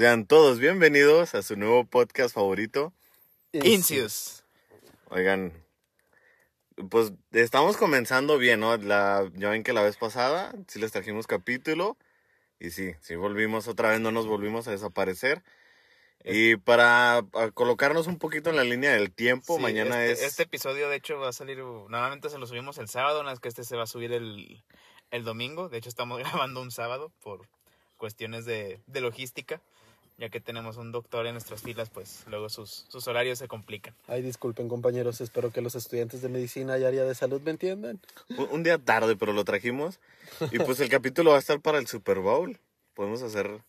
Sean todos bienvenidos a su nuevo podcast favorito. Incius. Oigan, pues estamos comenzando bien, ¿no? La, ya ven que la vez pasada sí les trajimos capítulo y sí, sí volvimos otra vez, no nos volvimos a desaparecer. Y para a colocarnos un poquito en la línea del tiempo, Sí, mañana este, es... Este episodio, de hecho, va a salir. Normalmente se lo subimos el sábado, una vez que este se va a subir el, el domingo. De hecho, estamos grabando un sábado por cuestiones de, de logística. Ya que tenemos un doctor en nuestras filas, pues luego sus, sus horarios se complican. Ay, disculpen compañeros, espero que los estudiantes de medicina y área de salud me entiendan. Un, un día tarde, pero lo trajimos. Y pues el capítulo va a estar para el Super Bowl. Podemos hacer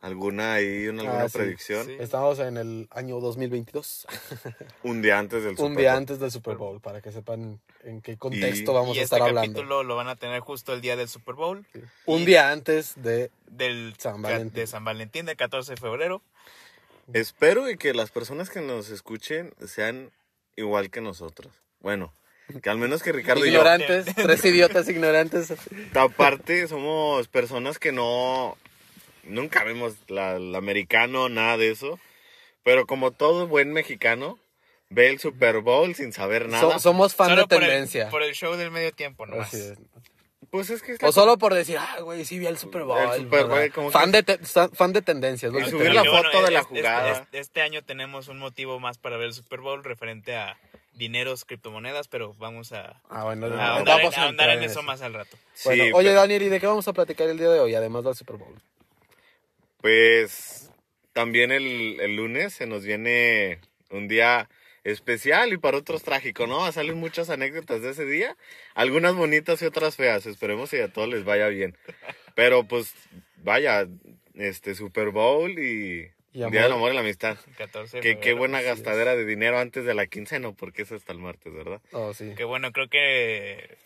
alguna ahí, una, alguna Ah, sí, predicción. sí. Estamos en el año 2022, Un día antes del Super un día Bowl. antes del Super Bowl, para que sepan en qué contexto Y- vamos y a este estar hablando. capítulo lo van a tener justo el día del Super Bowl, Un día antes de... del San Valentín. de San Valentín, del 14 de febrero. Espero y que las personas que nos escuchen sean igual que nosotros. Bueno, que al menos que Ricardo y yo. Ignorantes, tres idiotas ignorantes. Aparte, somos personas que no. Nunca vemos la, el americano, nada de eso. Pero como todo buen mexicano, ve el Super Bowl sin saber nada. So- somos fan Solo de por el- tendencia. Por el, show del medio tiempo, nomás. Así es. Pues es que. O solo por decir, ah, güey, sí vi el Super Bowl. El Super Bowl, como fan, que- de fan de tendencias. ¿no? Y subir la foto de la este- jugada. Este, este año tenemos un motivo más para ver el Super Bowl referente a dineros, criptomonedas, pero vamos a, Ah, bueno, a no, ahondar, vamos en, a a ahondar en en eso eso. más al rato. Sí, Bueno, oye, pero- Daniel, ¿y de qué vamos a platicar el día de hoy, además del Super Bowl? Pues también el, el lunes se nos viene un día especial y para otros trágico, ¿no? Salen muchas anécdotas de ese día, algunas bonitas y otras feas. Esperemos que a todos les vaya bien. Pero pues vaya, este Super Bowl y, Y Día del Amor y la Amistad. 14 de Qué, qué buena es. gastadera de dinero antes de la quincena, porque es hasta el martes, ¿verdad? Oh, sí. Que bueno, creo que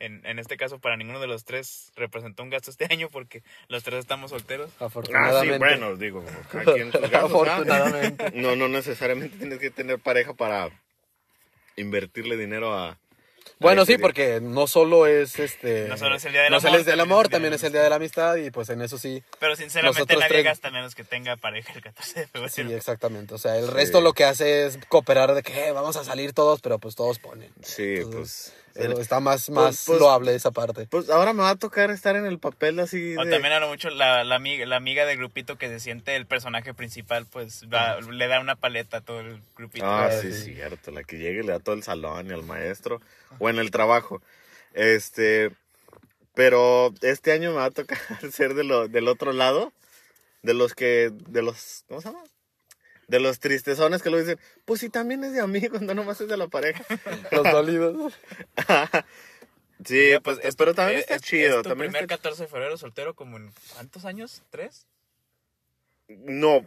en, en este caso para ninguno de los tres representó un gasto este año porque los tres estamos solteros. Ah, sí, Afortunadamente. bueno, digo. Afortunadamente. No, no necesariamente tienes que tener pareja para invertirle dinero a... Bueno, sí, porque no solo es este. No solo es el día del no amor, solo es del también amor, es el día también de es la el día de la amistad, y pues en eso sí. Pero sinceramente nadie tres- gasta menos que tenga pareja el 14 de febrero. Sí, exactamente. O sea, el Sí. resto lo que hace es cooperar de que "Eh, vamos a salir todos, pero pues todos ponen. Sí, Entonces, pues... está más, más pues- loable esa parte. Pues ahora me va a tocar estar en el papel así O de... también a lo mucho la, la, amiga, la amiga del grupito que se siente el personaje principal, pues va- le da una paleta a todo el grupito. Ah, Ah, sí, sí. cierto. La que llegue y le da todo el salón y al maestro. O en el trabajo. Este... Pero este año me va a tocar ser de lo, del otro lado. De los que... De los... ¿Cómo se llama? De los tristezones que lo dicen. Pues sí, también es de amigos, no nomás es de la pareja. Los dolidos. Sí, Mira, pues, es- pero también es- está es- chido. Es tu también primer está 14 de febrero soltero como en ¿cuántos años? ¿Tres? No,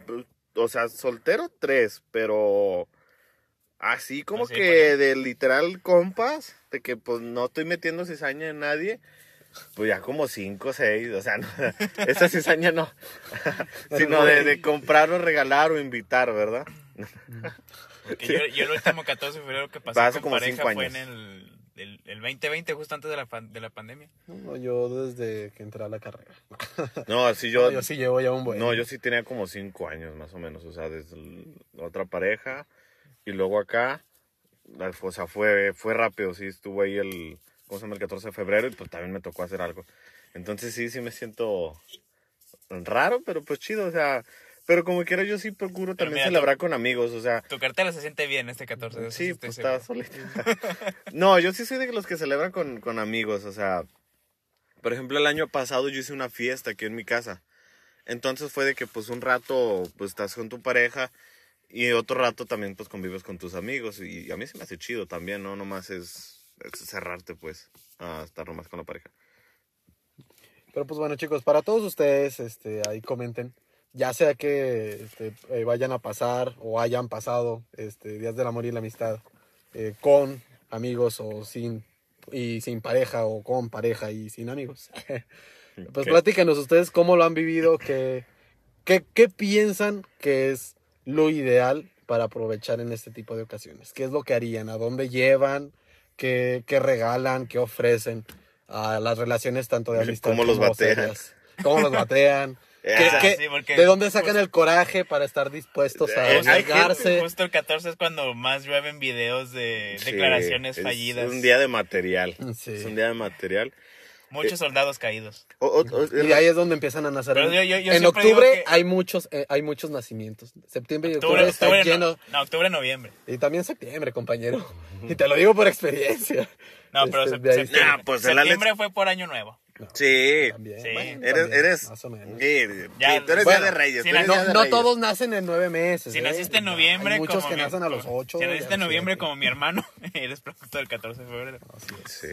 o sea, soltero tres, pero así como Así, que pues. de literal compas, de que pues no estoy metiendo cizaña en nadie, pues ya como cinco, seis, o sea, no, esa cizaña no, sino de, de comprar o regalar o invitar, ¿verdad? Porque yo, yo el último 14 de febrero que pasé con como pareja cinco fue en años. el, el, el 2020, justo antes de la, de la pandemia. No, yo desde que entré a la carrera. No, así Yo, yo, sí llevo ya un buen. no, yo sí tenía como cinco años más o menos, o sea, desde la otra pareja y luego acá, la- o sea, fue, fue rápido, sí, estuvo ahí el, ¿cómo se llama? El 14 de febrero y pues también me tocó hacer algo. Entonces sí, sí me siento raro, pero pues chido, o sea, pero como quiera yo sí procuro también mira, celebrar con amigos, o sea, Tu cartera se siente bien este 14 de sí, pues está solita. no, yo sí soy de los que celebran con, con amigos, o sea, por ejemplo, el año pasado yo hice una fiesta aquí en mi casa. Entonces fue de que pues un rato pues estás con tu pareja y otro rato también pues convives con tus amigos y, a mí se me hace chido también, no nomás es cerrarte pues a estar nomás con la pareja. Pero pues bueno, chicos, para todos ustedes, este, ahí comenten. Ya sea que este, eh, vayan a pasar o hayan pasado este, días del amor y la amistad eh, con amigos o sin y sin pareja o con pareja y sin amigos. pues platíquenos ustedes cómo lo han vivido, qué, qué, qué piensan que es lo ideal para aprovechar en este tipo de ocasiones. ¿Qué es lo que harían? ¿A dónde llevan? ¿Qué, qué regalan? ¿Qué ofrecen? A las relaciones tanto de amistad ¿Cómo los como batean? serias. ¿Cómo los batean? ¿Qué- qué- sí, porque- ¿De dónde sacan el coraje para estar dispuestos a Eh, arriesgarse? Justo el 14 es cuando más llueven videos de Sí, declaraciones es fallidas. un día de material. Sí. Es un día de material. Muchos soldados caídos. O- o- o- Y ahí es donde empiezan a nacer. Pero en yo- yo- yo en siempre octubre que- hay muchos eh, hay muchos nacimientos. Septiembre y octubre, Octubre, está octubre, lleno. no, no, octubre, noviembre. Y también septiembre, compañero. Y te lo digo por experiencia. No, pero Este, Nah, pues septiembre fue por año nuevo. Sí. También. Sí. bueno, Eres, también, eres. Más o menos. Sí, Ya, tú eres bueno, día de Reyes. no- No, de no Reyes. todos nacen en nueve meses. Si ¿eh? naciste en noviembre, Hay muchos como que mi- nacen a los ocho. Si naciste en noviembre siete. como mi hermano, eres producto del 14 de febrero. Así es. Sí.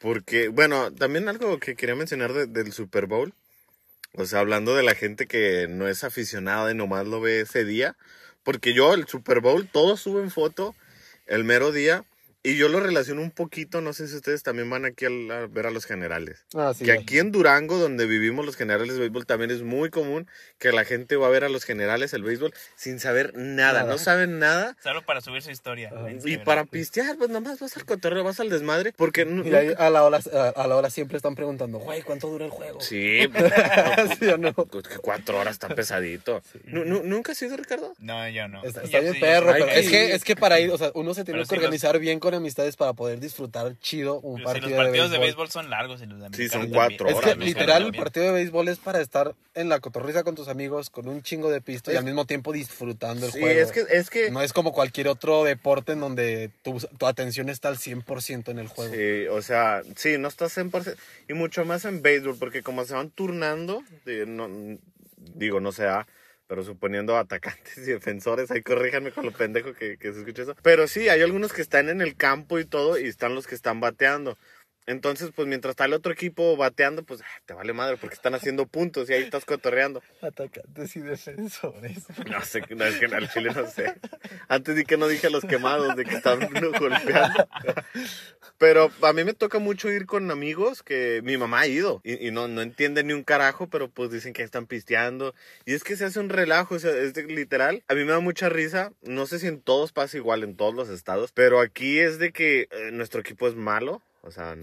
Porque, bueno, también algo que quería mencionar de- del Super Bowl. O sea, hablando de la gente que no es aficionada y nomás lo ve ese día. Porque yo, el Super Bowl, todos suben foto el mero día. Y yo lo relaciono un poquito, no sé si ustedes también van aquí a, ver a los generales. Ah, sí, que aquí en Durango, donde vivimos los generales de béisbol, también es muy común que la gente va a ver a los generales el béisbol sin saber nada. Nada. No saben nada. Solo para subir su historia. Y para pistear, pues nomás vas al cotorreo, vas al desmadre. Porque nu- Y ahí a la hora, a, a la hora siempre están preguntando, güey, ¿cuánto dura el juego? Sí, ¿Sí o no? pues cuatro horas está pesadito. Nu- nu- ¿Nunca has ido, Ricardo? No, yo no. Está, Yo bien perro, pero es que- es que para ir, o sea, uno se tiene Pero que los- organizar bien con amistades para poder disfrutar chido un partido los partidos de de béisbol. son largos y los de Sí, son cuatro. Es que literal el partido de béisbol es para estar en la cotorriza con tus amigos, con un chingo de pisto y al mismo tiempo disfrutando el Sí, juego. es que, es que, No es como cualquier otro deporte en donde tu, tu atención está al 100% en el juego. sí, o sea, sí, no estás 100%, y mucho más en béisbol, porque como se van turnando, no- digo, no sea, pero suponiendo atacantes y defensores, ahí corríjanme con lo pendejo que, que se escucha eso. Pero sí, hay algunos que están en el campo y todo, y están los que están bateando. Entonces, pues mientras está el otro equipo bateando, pues ah, te vale madre porque están haciendo puntos y ahí estás cotorreando. Atacantes y defensores. No sé, no, es que al chile no sé. Antes di que no dije a los quemados de que uno golpeando. Pero a mí me toca mucho ir con amigos que mi mamá ha ido y, y no, no entiende ni un carajo, pero pues dicen que están pisteando. Y es que se hace un relajo, o sea, es de- literal. A mí me da mucha risa. No sé si en todos pasa igual, en todos los estados, pero aquí es de que eh, nuestro equipo es malo. O sea,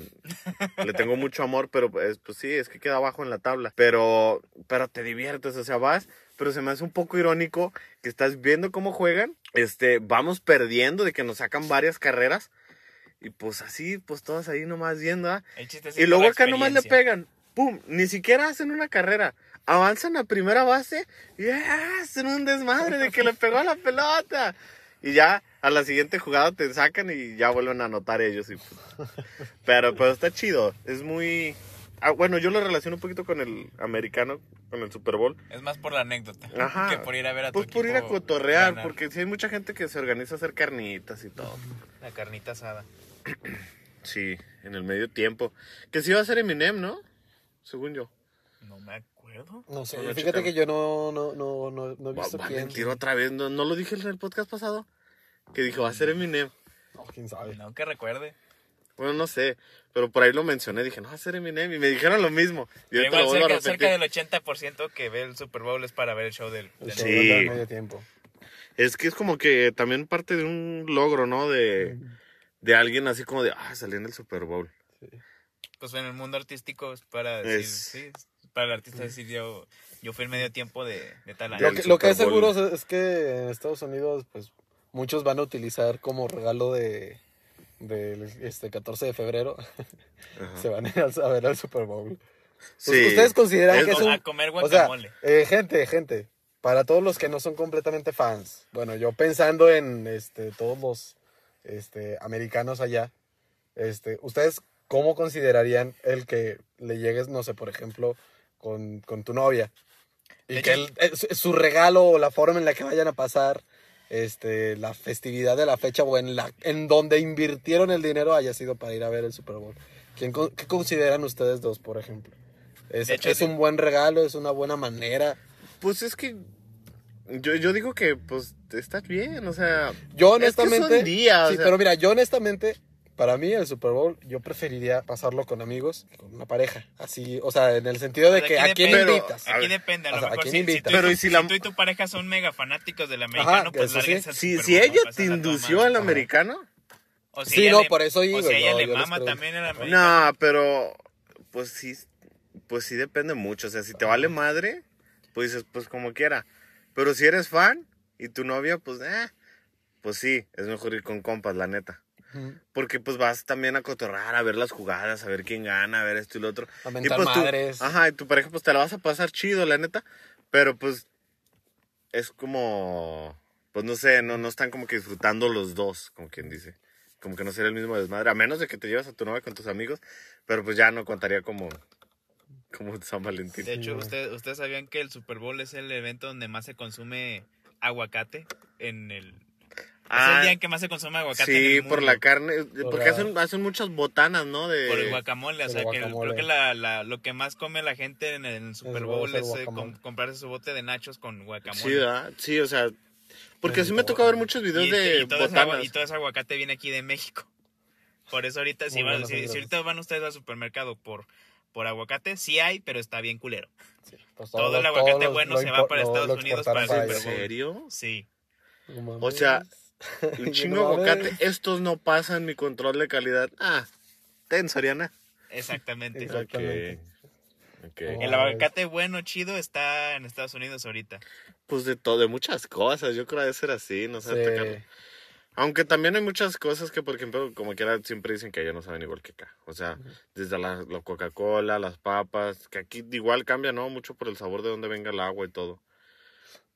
le tengo mucho amor, pero pues, pues sí, es que queda abajo en la tabla. Pero, pero te diviertes, o sea, vas, pero se me hace un poco irónico que estás viendo cómo juegan. Este, vamos perdiendo de que nos sacan varias carreras. Y pues así, pues todas ahí nomás viendo, ¿ah? Y luego acá nomás le pegan. ¡Pum! Ni siquiera hacen una carrera. Avanzan a primera base y ¡ah! hacen un desmadre de que le pegó a la pelota. Y ya a la siguiente jugada te sacan y ya vuelven a anotar ellos. Y pues- Pero, pero está chido. Es muy... Ah, bueno, yo lo relaciono un poquito con el americano, con el Super Bowl. Es más por la anécdota Ajá. que por ir a ver a tu Pues por ir a cotorrear, ganar. porque sí hay mucha gente que se organiza a hacer carnitas y todo. La carnita asada. Sí, en el medio tiempo. Que sí va a ser Eminem, ¿no? Según yo. No me acuerdo. No sé, fíjate que yo no, no, no, no, no he visto quién. mentir otra vez. ¿No, no lo dije en el podcast pasado? Que dijo, va a ser Eminem. No, quién sabe. No que recuerde. Bueno, no sé. Pero por ahí lo mencioné. Dije, no, va a ser Eminem. Y me dijeron lo mismo. Y ahorita lo igual a cerca, cerca del 80% que ve el Super Bowl es para ver el show del... El del- show Sí. del medio tiempo. Es que es como que también parte de un logro, ¿no? De, de alguien así como de, ah, salí en el Super Bowl. Pues en el mundo artístico es para decir... Es- Sí, para el artista decir yo, yo fui el medio tiempo de, de tal año. Lo que, lo que es seguro es, es que en Estados Unidos, pues, muchos van a utilizar como regalo de del este 14 de febrero, Ajá. se van a ir a ver al Super Bowl. Sí. ¿Ustedes consideran Es que es a comer O sea, guacamole. eh, gente, gente, para todos los que no son completamente fans, bueno, yo pensando en este, todos los este, americanos allá, este, ¿ustedes cómo considerarían el que le llegues, no sé, por ejemplo, con, con tu novia? Y De que hecho- el- eh, su, su regalo o la forma en la que vayan a pasar este, la festividad de la fecha o en, la, en donde invirtieron el dinero haya sido para ir a ver el Super Bowl. ¿Quién, ¿Qué consideran ustedes dos, por ejemplo? ¿Es, hecho, es sí. un buen regalo? ¿Es una buena manera? Pues es que yo, yo digo que pues está bien, o sea, Yo Es que son honestamente... días, o sí, sea. pero mira, yo honestamente, para mí el Super Bowl, yo preferiría pasarlo con amigos que con una pareja. Así, o sea, en el sentido de Pues que aquí a quién depende. invitas. Aquí depende, a o lo sea, ¿a mejor quién si, si invitas? tú, Pero ¿y si la- si tú y tu pareja son mega fanáticos del americano, pues eso sí. al si, si ella no te indució al americano, O si Sí, ella no, le- por eso digo, O si a ella le mama también el americano. no, pero pues sí, pues sí depende mucho. O sea, si te vale madre, pues dices, pues como quiera. Pero si eres fan y tu novia, pues, eh, pues sí, es mejor ir con compas, la neta. Porque pues vas también a cotorrar, a ver las jugadas, a ver quién gana, a ver esto y lo otro. A y pues tú- madres. ajá, y tu pareja pues te la vas a pasar chido, la neta. Pero pues es como, pues no sé, no, no están como que disfrutando los dos, como quien dice. Como que no sería el mismo desmadre, a menos de que te llevas a tu novia con tus amigos, pero pues ya no contaría como, como San Valentín. De hecho, güey. usted- ¿ustedes sabían que el Super Bowl es el evento donde más se consume aguacate en el... es Ah, el día en que más se consume aguacate en sí, por la carne, porque la- hacen, hacen muchas botanas, ¿no? De, Por el guacamole, o sea, que guacamole. creo que la, la- lo que más come la gente en el Super Bowl es eh, com- comprarse su bote de nachos con guacamole. Sí, ¿verdad? Sí, o sea, porque Sí, sí me toca ver muchos videos y, de y todo ese botanas. y todo ese aguacate viene aquí de México. Por eso ahorita, si, van- si- si ahorita van ustedes al supermercado por, por aguacate, sí hay, pero está bien culero. Sí, pues todo los- el aguacate bueno lo se va para lo- Estados lo Unidos para el ¿En Super Bowl. serio? Sí. O sea, un chingo no de aguacate. Estos no pasan mi control de calidad. Ah, ten, Soriana. Exactamente. Exactamente. Oh. El aguacate bueno, chido, está en Estados Unidos ahorita. Pues de todo, de muchas cosas. Yo creo que debe ser así, no sé. Sí. Aunque también hay muchas cosas que, por ejemplo, como quiera, siempre dicen que allá no saben igual que acá. O sea, desde la, la Coca-Cola, las papas, que aquí igual cambia, ¿no? Mucho por el sabor de dónde venga el agua y todo.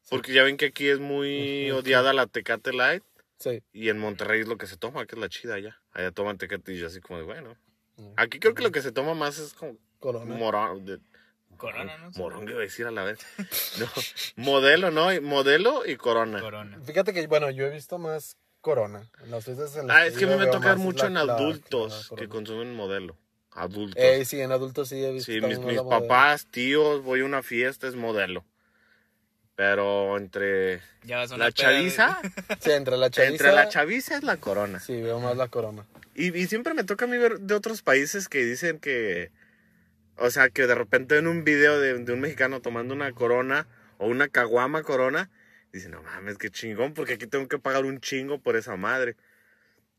Porque ya ven que aquí es muy odiada la Tecate Light. Sí. Y en Monterrey es lo que se toma, que es la chida allá. Allá toman Tecate y yo así como de, bueno. Mm. Aquí creo que lo que se toma más es como Corona. morón. De, Corona, ¿no? Morón, iba a decir a la vez. No, modelo, ¿no? Modelo y corona. Corona. Fíjate que, bueno, yo he visto más Corona. En las veces en las Ah, es que a mí me toca mucho la- en la adultos que consumen modelo. Adultos. Eh, sí, en adultos sí he visto. sí, mis, mis modelo. papás, tíos, voy a una fiesta, es modelo. Pero entre Ya la de- chaviza, Sí, entre la chaviza. entre la chaviza es la corona. Sí, veo más la Corona. Y, y siempre me toca a mí ver de otros países que dicen que, o sea, que de repente en un video de, de un mexicano tomando una corona o una caguama corona, dicen, no mames, qué chingón, porque aquí tengo que pagar un chingo por esa madre.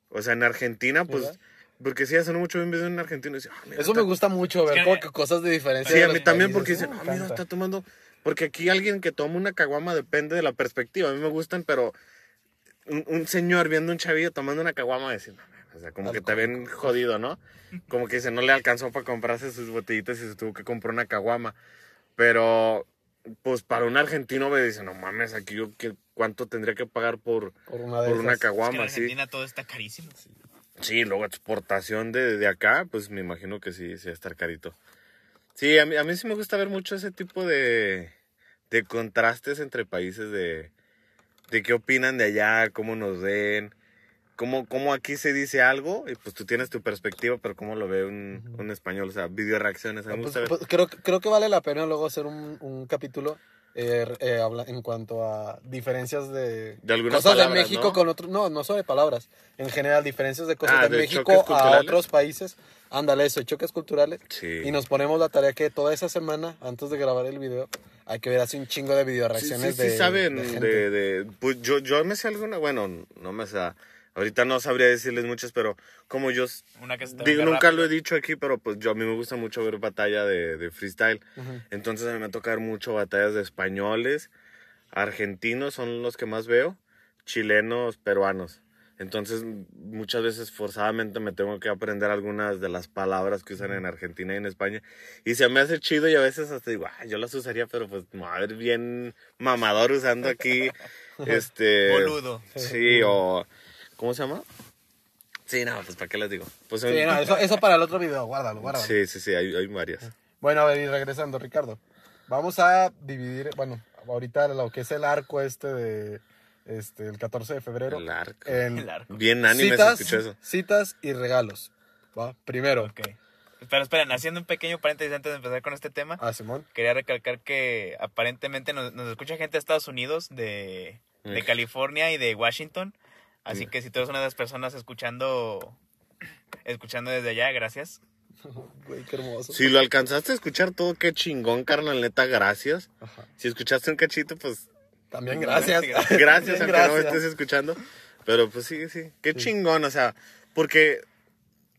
O sea, en Argentina, pues, ¿Verdad? porque sí, hace no mucho un video en Argentina y "Ah, mira, Eso está- me gusta mucho, ver como que cosas de diferencia. Sí, de a mí también porque dicen, Uh, ah, me mira, está tomando. Porque aquí alguien que toma una caguama depende de la perspectiva. A mí me gustan, pero un, un señor viendo un chavillo tomando una caguama, decir, no, mames", o sea, como que te ven jodido, ¿no? Como que dice, no le alcanzó para comprarse sus botellitas y se tuvo que comprar una caguama. Pero, pues para un argentino me dice, no mames, aquí yo, ¿qué, ¿cuánto tendría que pagar por, Por una por una esas. Es que en caguama? sí. Argentina todo está carísimo. Sí, luego exportación de, de acá, pues me imagino que sí, sí va a estar carito. Sí, a mí, a mí sí me gusta ver mucho ese tipo de, de contrastes entre países de, de qué opinan de allá, cómo nos ven, cómo, cómo aquí se dice algo, y pues tú tienes tu perspectiva, pero cómo lo ve un, un español, o sea, video reacciones. A mí Ah, me pues, gusta ver. pues, creo, creo que vale la pena luego hacer un, un capítulo eh, eh, habla- en cuanto a diferencias de, De algunas cosas palabras, de México ¿no? con otros. No, no sobre palabras. En general, diferencias de cosas Ah, de, de México a otros países. Ándale, eso, choques culturales. Sí. Y nos ponemos la tarea que toda esa semana, antes de grabar el video, hay que ver así un chingo de video reacciones sí, sí de. saben de de, gente. de- pues yo, yo me sé alguna, bueno, no me sé, ahorita no sabría decirles muchas, pero como yo Una que se te Digo, venga nunca rápido. lo he dicho aquí, pero pues yo a mí me gusta mucho ver batalla de, de freestyle. Ujú. Entonces a mí me toca ver mucho batallas de españoles, argentinos son los que más veo, chilenos, peruanos. Entonces muchas veces forzadamente me tengo que aprender algunas de las palabras que usan en Argentina y en España. Y se me hace chido y a veces hasta digo, "Ah, yo las usaría, pero pues me va a ver bien mamador usando aquí, este... Boludo. Sí, o... ¿Cómo se llama? Sí, no, pues ¿para qué les digo? Pues Sí, no, eso, eso para el otro video, guárdalo, guárdalo. Sí, sí, sí, hay, hay varias. Bueno, a ver, y regresando, Ricardo. Vamos a dividir, bueno, ahorita lo que es el arco este de este el 14 de febrero. El arco. En El arco. Bien anime se citas, escuchó eso. citas y regalos. ¿Va? Primero, Ok. Pero esperen, haciendo un pequeño paréntesis antes de empezar con este tema, a Simón. quería recalcar que aparentemente nos, nos escucha gente de Estados Unidos, de, de Mm. California y de Washington. Así que si tú eres una de las personas escuchando escuchando desde allá, gracias. Güey, qué hermoso. Si lo alcanzaste a escuchar todo, qué chingón, carnal, neta, gracias. Ajá. Si escuchaste un cachito, pues También gracias. gracias, También aunque no me estés escuchando. Pero pues sí, sí, qué chingón, o sea, porque,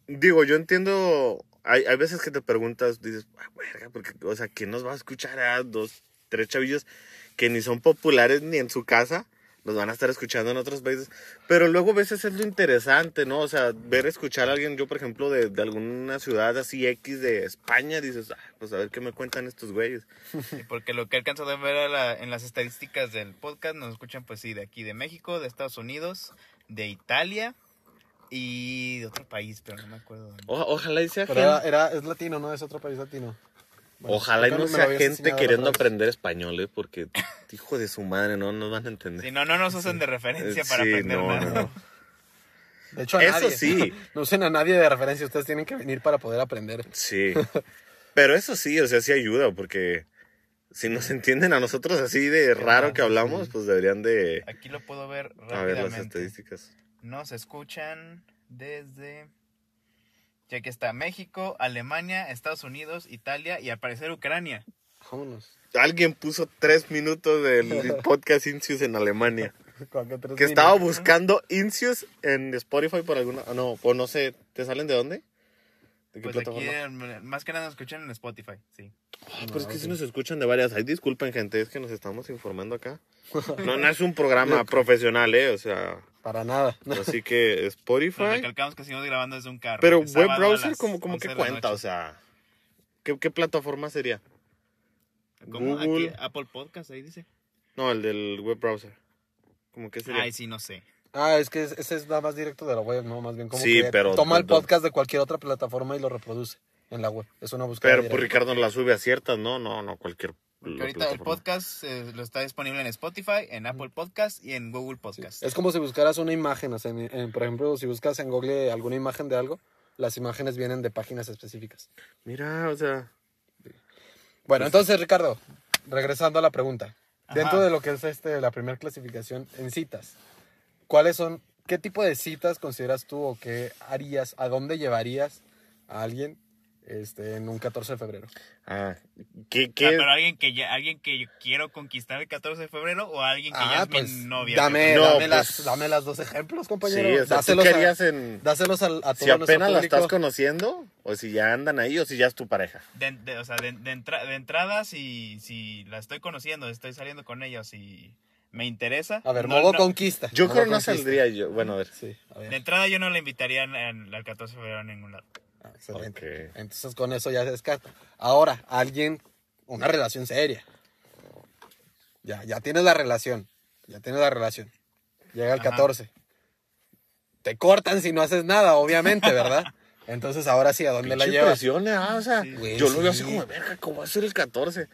digo, yo entiendo hay, hay veces que te preguntas, dices, ah, verga, porque, o sea, ¿quién nos va a escuchar a dos, tres chavillos que ni son populares ni en su casa? Los van a estar escuchando en otros países. Pero luego a veces es lo interesante, ¿no? O sea, ver, escuchar a alguien, yo por ejemplo, de, de alguna ciudad así X de España, dices, ah, pues a ver qué me cuentan estos güeyes. Sí, Porque lo que he alcanzado a ver a la- en las estadísticas del podcast, nos escuchan pues sí, de aquí de México, de Estados Unidos, de Italia y de otro país, pero no me acuerdo. dónde. O- ojalá y sea Pero era, gente, era- es latino, ¿no? Es otro país latino. Bueno, ojalá y no sea gente queriendo aprender español, ¿eh? Porque, hijo de su madre, no nos van a entender. Si no, no nos usan de referencia para Sí, aprender no, nada. no, no. De hecho, a Eso nadie. sí. No usen a nadie de referencia. Ustedes tienen que venir para poder aprender. Sí. Pero eso sí, o sea, sí ayuda, porque si nos entienden a nosotros así de raro que hablamos, pues deberían de Aquí lo puedo ver a ver las rápidamente. estadísticas. Nos escuchan desde... Ya aquí está México, Alemania, Estados Unidos, Italia y al parecer Ucrania. Vámonos. Alguien puso tres minutos del podcast Incius en Alemania. Que estaba buscando Incius en Spotify por alguna... ah, No, o no sé, ¿te salen de dónde? ¿De qué Pues aquí, plataforma? eh, más que nada nos escuchan en Spotify, sí. Ah, Pero es que si nos escuchan de varias. Ay, disculpen, gente, es que nos estamos informando acá. No, no es un programa profesional, ¿eh? O sea, Para nada. así que Spotify... recalcamos que seguimos grabando desde un carro. Pero web browser, como, como 11 que cuenta, o sea, ¿qué, qué plataforma sería? ¿Cómo? Google. Aquí, Apple Podcast, ahí dice. No, el del web browser. ¿Cómo que sería? Ay, sí, no sé. Ah, es que ese es nada más directo de la web, ¿no? Más bien como Sí, que pero- toma el pero- podcast de cualquier otra plataforma y lo reproduce en la web. Es una búsqueda Pero pues. Ricardo la sube a ciertas, ¿no? No, no, cualquier Porque ahorita el podcast eh, lo está disponible en Spotify, en Apple Podcast y en Google Podcast. Es como si buscaras una imagen, o sea, en- en- por ejemplo, si buscas en Google alguna imagen de algo, las imágenes vienen de páginas específicas. Mira, o sea, Bueno, entonces, Ricardo, regresando a la pregunta. Ajá. Dentro de lo que es este, la primera clasificación en citas, ¿cuáles son, qué tipo de citas consideras tú o qué harías, a dónde llevarías a alguien este, en un 14 de febrero? ah, ¿qué, Ah, qué? pero alguien que ya, alguien que yo quiero conquistar el 14 de febrero o alguien que ya es mi novia. Ah, pues, dame, No, dame, pues- las, dame las dos ejemplos, sí, compañero. o sea, ¿tú dáselos qué a- en... dáselos a, Si apenas la estás conociendo, o si ya andan ahí, o si ya es tu pareja. De, de- o sea, de, de entra- de entrada, si, si la estoy conociendo, estoy saliendo con ella, o si me interesa. A ver, no- modo no- conquista. Yo modo creo no conquista. saldría yo, bueno, a ver. Sí, a ver. De entrada, yo no la invitaría al 14 de febrero a ningún lado. Ah, excelente. Entonces con eso ya se descarta. Ahora, alguien, una relación seria. Ya, ya tienes la relación. Ya tienes la relación. Llega el Ajá. 14. Te cortan si no haces nada, obviamente, ¿verdad? Entonces ahora sí, ¿a dónde la Pinche llevas? presión, ¿eh? Ah, o sea, Sí. Güey, yo lo veo sí. así como, verga, ¿cómo va a ser el 14?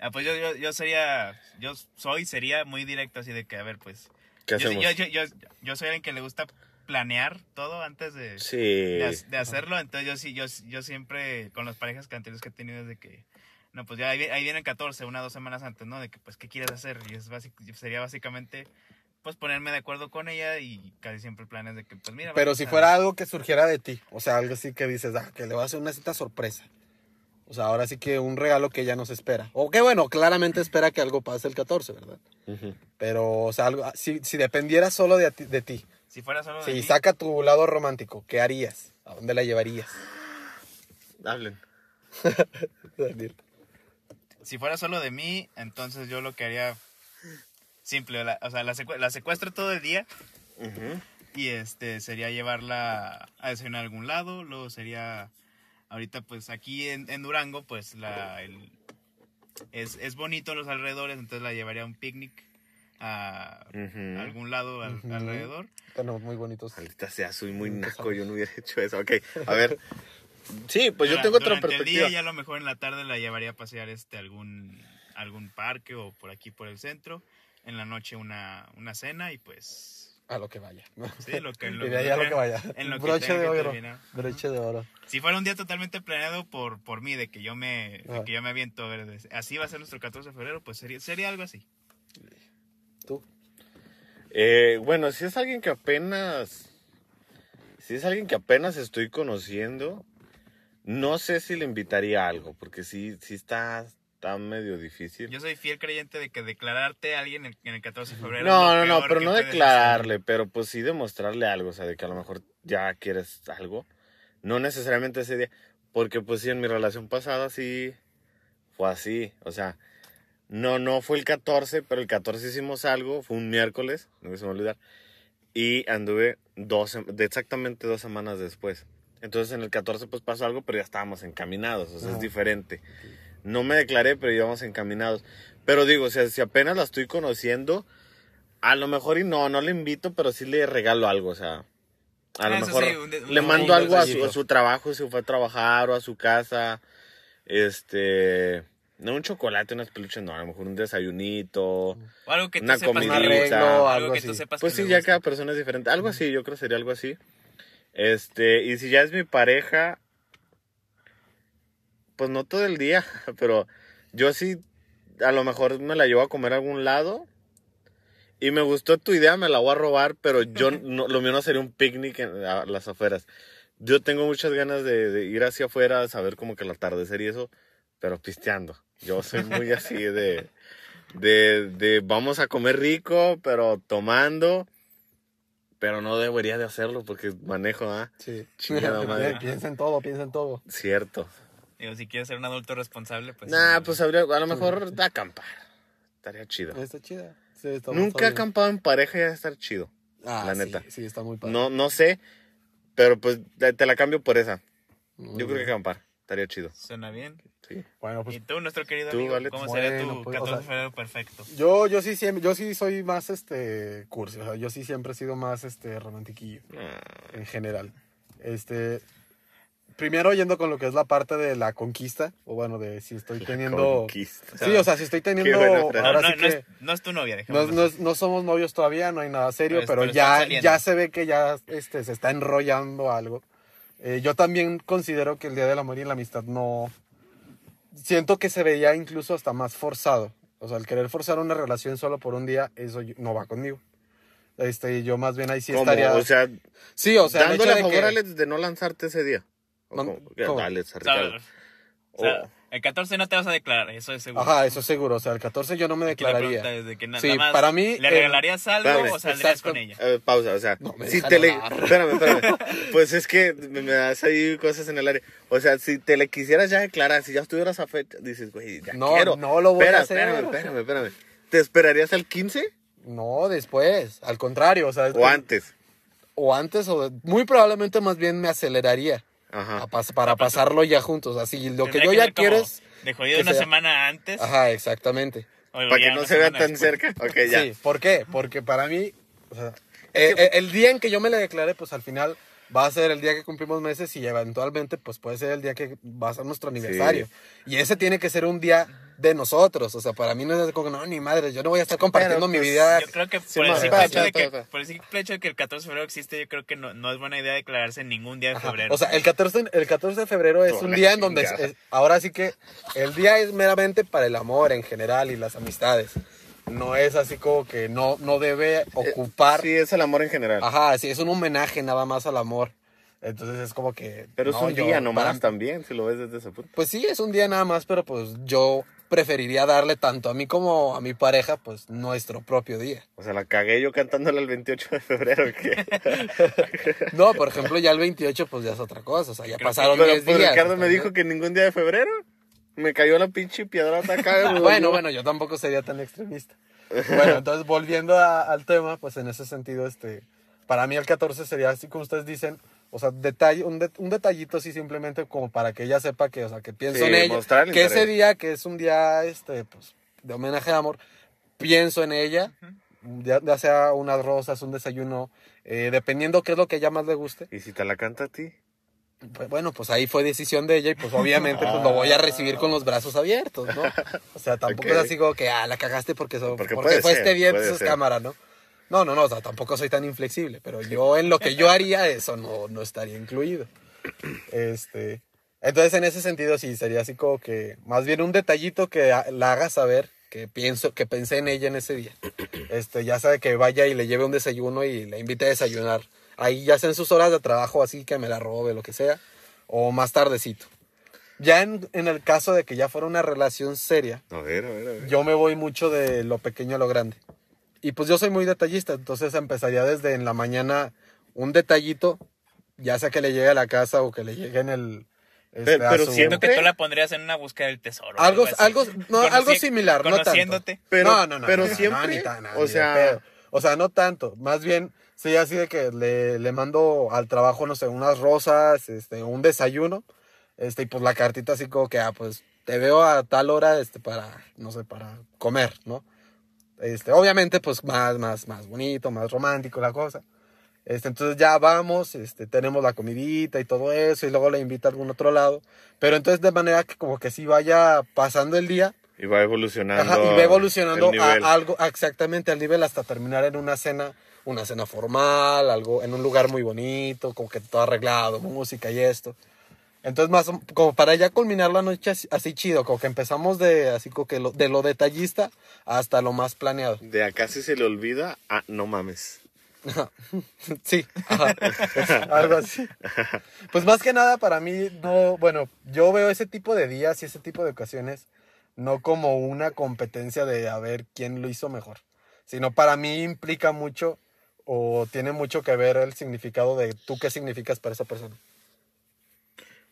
Ah, pues yo, yo, yo sería, yo soy, sería muy directo así de que, a ver, pues... ¿Qué yo, hacemos? yo, yo, yo, yo soy alguien que le gusta planear todo antes de, Sí. de, ha- de hacerlo. Entonces yo sí, yo, yo siempre, con las parejas que anteriores que he tenido, es de que, no, pues ya ahí, vi- ahí viene el 14, una o dos semanas antes, ¿no? De que, pues, ¿qué quieres hacer? Y es básic- sería básicamente, pues, ponerme de acuerdo con ella y casi siempre el plan es de que, pues, mira. Pero si a- fuera algo que surgiera de ti, o sea, algo así que dices, ah, que le voy a hacer una cita sorpresa. O sea, ahora sí que un regalo que ella no se espera. O que bueno, claramente espera que algo pase el 14, ¿verdad? Pero, o sea, algo, ah, si, si dependiera solo de, ti- de ti, Si fuera solo de si mí, saca tu lado romántico, ¿qué harías? ¿A dónde la llevarías? Hablen. Daniel? si fuera solo de mí, entonces yo lo que haría, simple, la- o sea, la, secue- la secuestro todo el día. Ujú. Y este sería llevarla a desayunar a algún lado. Luego sería, ahorita pues aquí en, en Durango, pues la, el- es, es bonito los alrededores, entonces la llevaría a un picnic a, Ujú. a algún lado al- Ujú. alrededor. Tenemos muy bonitos. Maldita sea, soy muy naco, yo no hubiera hecho eso. Ok, a ver. Sí, pues yo Dura- tengo otra durante el perspectiva. día y a lo mejor en la tarde la llevaría a pasear este algún, algún parque o por aquí por el centro. En la noche una, una cena y pues A lo que vaya. sí, lo que, lo, y de ahí a lo que vaya. en lo que Broche tenga de que oro. Broche de oro. Si fuera un día totalmente planeado por, por mí, de que yo me, de Ajá. que yo me aviento a ver, de- así va a ser nuestro 14 de febrero, pues sería, sería algo así. Eh, bueno, si es alguien que apenas. Si es alguien que apenas estoy conociendo, no sé si le invitaría a algo, porque sí, sí está, está medio difícil. Yo soy fiel creyente de que declararte a alguien en, en el 14 de febrero. No, no, no, pero no declararle, pero pues sí demostrarle algo, o sea, de que a lo mejor ya quieres algo. No necesariamente ese día. Porque pues sí, en mi relación pasada sí fue así. O sea, no, no fue el 14, pero el 14 hicimos algo, fue un miércoles, no se me olvidar. Y anduve dos, de exactamente dos semanas después. Entonces en el 14 pues pasó algo, pero ya estábamos encaminados, o sea, es Ah. diferente. No me declaré, pero íbamos encaminados. Pero digo, o sea, si apenas la estoy conociendo, a lo mejor y no, no le invito, pero sí le regalo algo, o sea, a lo Eso mejor sí, un de- un- le mando algo a su, a su trabajo, si fue a trabajar o a su casa, este, no un chocolate, unas peluches, no, a lo mejor un desayunito, O algo que tú Una comidita. Arreglo, algo que tú así. sepas pues que sí, ya gusta. cada persona es diferente, algo así, yo creo que sería algo así, este, y si ya es mi pareja, pues no todo el día, pero yo sí, a lo mejor me la llevo a comer a algún lado. Y me gustó tu idea, me la voy a robar, pero yo no, lo mío no sería un picnic en a las afueras. Yo tengo muchas ganas de, de ir hacia afuera, saber como que el atardecer y eso, pero pisteando. Yo soy muy así de, de, de vamos a comer rico, pero tomando, pero no debería de hacerlo porque manejo, ¿ah? Sí. Chingada madre. piensa en todo, piensa en todo. Cierto. Digo, si quieres ser un adulto responsable, pues... nah, sí. pues habría, a lo mejor acampar. Estaría chido. Está chida. Sí, está Nunca he acampado en pareja y va a estar chido. Ah, la neta. Sí, está muy padre. No, no sé, pero pues te la cambio por esa. Muy Yo creo que acampar. Estaría chido. Suena bien. Sí. Bueno, pues ¿Y tú, nuestro querido tú, amigo, cómo sería tu pues, o 14 de sea, febrero perfecto? yo, yo sí siempre, yo sí soy más este cursi, o sea, yo sí siempre he sido más este romantiquillo Ah, en general. Este primero yendo con lo que es la parte de la conquista, o bueno, de si estoy teniendo conquista. Sí, o sea, si estoy teniendo. No, ahora no, sí no que es, no es tu novia, no, dejémoslo no, somos novios todavía, no hay nada serio, Pero- pero, ya, ya se ve que ya este, se está enrollando algo. Eh, yo también considero que el Día del Amor y la Amistad no... Siento que se veía incluso hasta más forzado. O sea, el querer forzar una relación solo por un día, eso no va conmigo. Este, yo más bien ahí sí ¿Cómo? estaría... O sea, sí, o sea, el dándole a de favor que- a Alex de no lanzarte ese día. ¿O No, cómo? ¿cómo? Alex, a O Ricardo. o sea, Oh. El 14 no te vas a declarar, eso es seguro. Ajá, eso es seguro. O sea, el 14 yo no me Aquí la declararía. pregunta es de que na- Sí, nada más, para mí, ¿Le eh, regalarías algo espérame, o saldrías exacto. con ella? Eh, pausa, o sea, No me si dejan te le... hablar. Espérame, espérame. Pues es que me me das ahí cosas en el aire. O sea, si te le quisieras ya declarar, si ya estuvieras a fecha, dices, güey, ya No, quiero. no lo voy a Espera, hacer. Espérame, espérame, espérame. ¿Te esperarías al 15 No, después. Al contrario, o sea... o antes? o antes o muy probablemente más bien me aceleraría Ajá. a pas- para pasarlo ya juntos. Así lo que yo ya quiero es. De jodido una sea- semana antes. Ajá, exactamente. Para ya que no se vea semana tan después. cerca. Ok, ya. Sí, ¿por qué? Porque para mí, o sea, eh, eh, el día en que yo me le declare, pues al final va a ser el día que cumplimos meses y eventualmente pues puede ser el día que va a ser nuestro aniversario. Y ese tiene que ser un día de nosotros. O sea, para mí no es como, no, ni madre, yo no voy a estar compartiendo Pero, mi pues, vida. Yo creo que Sí, por, el simple hecho de que, por el simple hecho de que el 14 de febrero existe, yo creo que no, no es buena idea declararse en ningún día de Ajá. febrero. O sea, el 14, el 14 de febrero es un día en donde es- ahora sí que el día es meramente para el amor en general y las amistades. No es así como que no, no debe ocupar. Sí, es el amor en general. Ajá, sí, es un homenaje nada más al amor. Entonces es como que. Pero es un yo- día nomás para- también, si lo ves desde ese punto. Pues sí, es un día nada más, pero pues yo preferiría darle tanto a mí como a mi pareja, pues nuestro propio día. O sea, la cagué yo cantándole el 28 de febrero. No, por ejemplo, ya el 28 pues ya es otra cosa, o sea, ya Creo pasaron Pero 10 pues días. Ricardo me ¿estás dijo que ningún día de febrero. Me cayó la pinche piedrota acá. Bueno, bueno, yo tampoco sería tan extremista. Bueno, entonces volviendo a- al tema, pues en ese sentido, este, para mí el 14 sería así como ustedes dicen, o sea, detalle, un, de- un detallito así simplemente como para que ella sepa que, o sea, que pienso Sí, en ella, el que ese día, que es un día, este, pues, de homenaje de amor, pienso en ella, ya, ya sea unas rosas, un desayuno, eh, dependiendo qué es lo que ella más le guste. ¿Y si te la canta a ti? Pues, bueno, pues ahí fue decisión de ella y pues obviamente pues lo voy a recibir con los brazos abiertos, ¿no? O sea, tampoco es así como que, ah, la cagaste porque, so- Porque porque, fue ser, este ser. cámara, ¿no? No, no, no, o sea, tampoco soy tan inflexible, pero yo en lo que yo haría eso no, no estaría incluido. Este, entonces en ese sentido sí sería así como que más bien un detallito que la haga saber que pienso que pensé en ella en ese día. Este, ya sabe que vaya y le lleve un desayuno y le invite a desayunar. Ahí ya sea en sus horas de trabajo así que me la robe lo que sea o más tardecito. Ya en, en el caso de que ya fuera una relación seria, A ver, a ver, a ver. yo me voy mucho de lo pequeño a lo grande. Y pues yo soy muy detallista, entonces empezaría desde en la mañana un detallito, ya sea que le llegue a la casa o que le llegue en el, este, Pero- su- Siento que tú la pondrías en una búsqueda del tesoro. Algo, algo, no, algo similar, no tanto. Pero, no, no, no, pero no, no, siempre, ni tan- no, o sea, o sea, no tanto. Más bien, sí, así de que le, le mando al trabajo, no sé, unas rosas, este, un desayuno, este, y pues la cartita así como que, ah, pues te veo a tal hora, este, para, no sé, para comer, ¿no? Este, obviamente, pues más, más, más bonito, más romántico la cosa. Este, entonces ya vamos, este, tenemos la comidita y todo eso, y luego le invita a algún otro lado. Pero entonces de manera que como que sí vaya pasando el día, y va evolucionando. Ajá, y va evolucionando a algo exactamente al nivel hasta terminar en una cena, una cena formal, algo en un lugar muy bonito, como que todo arreglado, música y esto. Entonces más como para ya culminar la noche así, así chido, como que empezamos de así como que lo, de lo detallista hasta lo más planeado. De acá si se le olvida, ah, no mames. sí, algo así. Pues más que nada para mí no, bueno, yo veo ese tipo de días y ese tipo de ocasiones no como una competencia de a ver quién lo hizo mejor, sino para mí implica mucho o tiene mucho que ver el significado de tú qué significas para esa persona.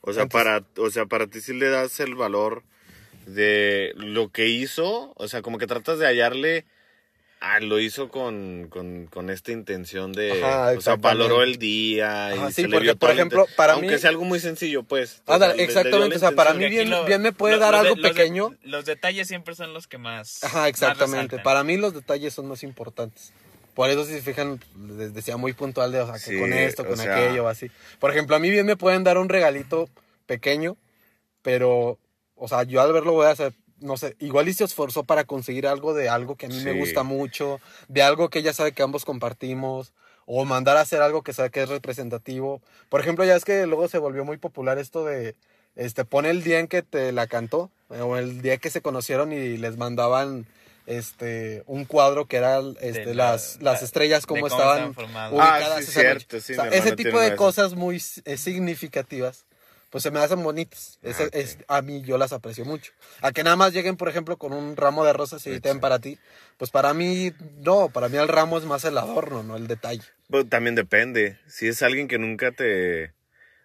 O sea, Entonces- para, o sea, para ti sí le das el valor de lo que hizo, o sea, como que tratas de hallarle, ah, lo hizo con, con, con esta intención de, Ajá, o sea, exactamente. valoró el día y Ajá, se sí, le porque, vio por ejemplo, para aunque mí- sea algo muy sencillo, pues. Ándale, dio exactamente, o sea, para mí bien- lo- bien me puede lo- dar de- algo los de- pequeño. los detalles siempre son los que más. Ajá, exactamente. Para mí los detalles son más importantes. Por eso si se fijan, les decía muy puntual de, o sea, que Sí, con esto, con sea- aquello, así. Por ejemplo, a mí bien me pueden dar un regalito pequeño, pero, o sea, yo al verlo voy a hacer, no sé, igual y se esforzó para conseguir algo de algo que a mí me gusta mucho, de algo que ella sabe que ambos compartimos, o mandar a hacer algo que sabe que es representativo. Por ejemplo, ya es que luego se volvió muy popular esto de, este, pone el día en que te la cantó, eh, o el día que se conocieron y les mandaban este un cuadro que era este, De la- las, las la- estrellas como cómo estaban ubicadas Ah, sí, esa cierto, sí, O sea, ese tipo de esas. cosas muy eh, significativas pues se me hacen bonitas Ese- Ah, es- a mí yo las aprecio mucho a que nada más lleguen por ejemplo con un ramo de rosas y Sí, ten para ti pues para mí no para mí el ramo es más el adorno no el detalle Pero también depende. Si es alguien que nunca te.